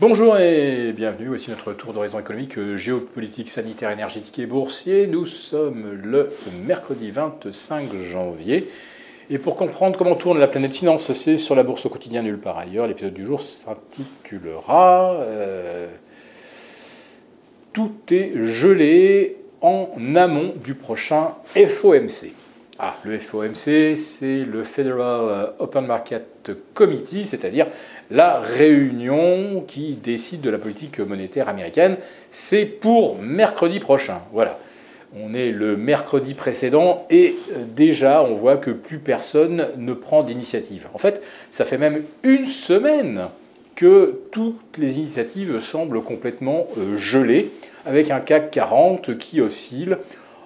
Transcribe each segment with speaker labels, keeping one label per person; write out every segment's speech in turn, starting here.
Speaker 1: Bonjour et bienvenue, voici notre tour d'horizon économique, euh, géopolitique, sanitaire, énergétique et boursier. Nous sommes le mercredi 25 janvier. Et pour comprendre comment tourne la planète finance, c'est sur la bourse au quotidien nulle part ailleurs. L'épisode du jour s'intitulera euh, Tout est gelé en amont du prochain FOMC. Ah, le FOMC, c'est le Federal Open Market Committee, c'est-à-dire la réunion qui décide de la politique monétaire américaine. C'est pour mercredi prochain. Voilà. On est le mercredi précédent et euh, déjà on voit que plus personne ne prend d'initiative. En fait, ça fait même une semaine que toutes les initiatives semblent complètement euh, gelées, avec un CAC 40 qui oscille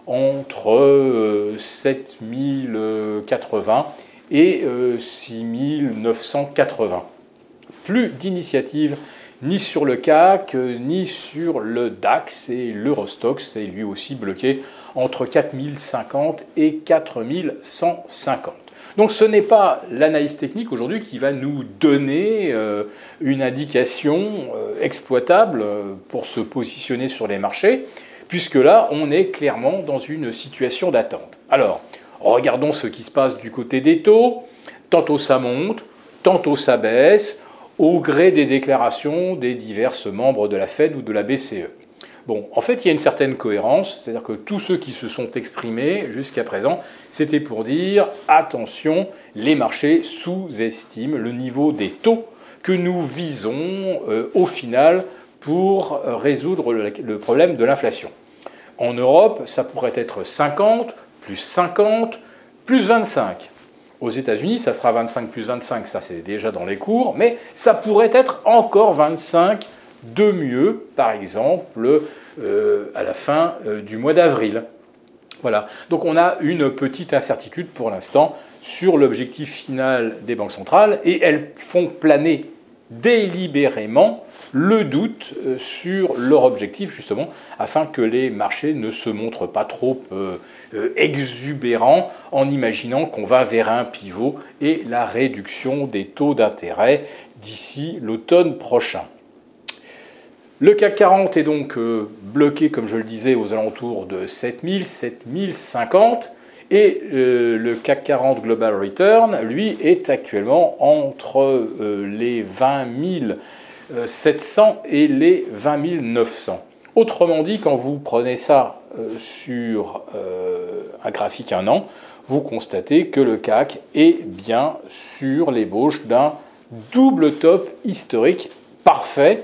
Speaker 1: entre 7080 euh, et 6980. Euh, Plus d'initiatives ni sur le CAC, ni sur le DAX et l'Eurostox est lui aussi bloqué entre 4050 et 4150. Donc ce n'est pas l'analyse technique aujourd'hui qui va nous donner euh, une indication exploitable pour se positionner sur les marchés puisque là, on est clairement dans une situation d'attente. Alors, regardons ce qui se passe du côté des taux. Tantôt ça monte, tantôt ça baisse, au gré des déclarations des divers membres de la Fed ou de la BCE. Bon, en fait, il y a une certaine cohérence, c'est-à-dire que tous ceux qui se sont exprimés jusqu'à présent, c'était pour dire attention, les marchés sous-estiment le niveau des taux que nous visons euh, au final pour résoudre le problème de l'inflation. En Europe, ça pourrait être 50, plus 50, plus 25. Aux États-Unis, ça sera 25 plus 25, ça c'est déjà dans les cours, mais ça pourrait être encore 25 de mieux, par exemple, euh, à la fin euh, du mois d'avril. Voilà. Donc on a une petite incertitude pour l'instant sur l'objectif final des banques centrales et elles font planer délibérément le doute euh, sur leur objectif, justement, afin que les marchés ne se montrent pas trop euh, euh, exubérants en imaginant qu'on va vers un pivot et la réduction des taux d'intérêt d'ici l'automne prochain. Le CAC 40 est donc bloqué, comme je le disais, aux alentours de 7000, 7050. Et le CAC 40 Global Return, lui, est actuellement entre les 20 000 700 et les 20 900. Autrement dit, quand vous prenez ça euh, sur euh, un graphique un an, vous constatez que le CAC est bien sur l'ébauche d'un double top historique parfait,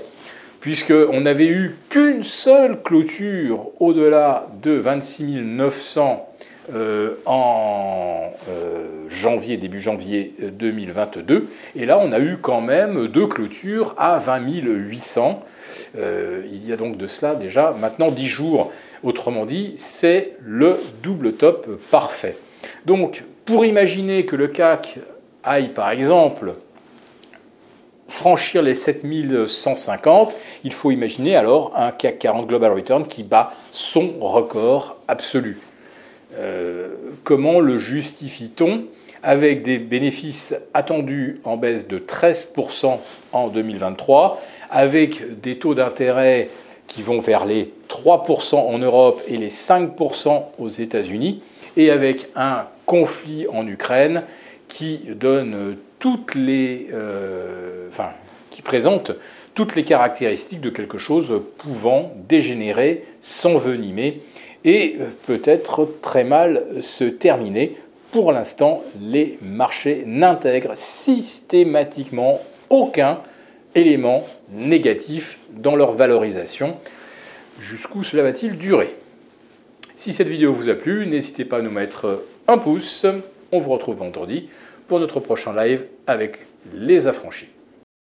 Speaker 1: puisqu'on n'avait eu qu'une seule clôture au-delà de 26 900 euh, en euh, janvier, début janvier 2022. Euh, Et là, on a eu quand même deux clôtures à 20 800. il y a donc de cela déjà maintenant 10 jours. Autrement dit, c'est le double top parfait. Donc, pour imaginer que le CAC aille par exemple franchir les 7150, il faut imaginer alors un CAC 40 Global Return qui bat son record absolu. Euh, comment le justifie-t-on avec des bénéfices attendus en baisse de 13% en 2023, avec des taux d'intérêt qui vont vers les 3% en Europe et les 5% aux États-Unis, et avec un conflit en Ukraine qui donne toutes les, euh, qui présente toutes les caractéristiques de quelque chose pouvant dégénérer, s'envenimer et euh, peut-être très mal se terminer. Pour l'instant, les marchés n'intègrent systématiquement aucun élément négatif dans leur valorisation. Jusqu'où cela va-t-il durer? Si cette vidéo vous a plu, n'hésitez pas à nous mettre un pouce. On vous retrouve vendredi pour notre prochain live avec les affranchis.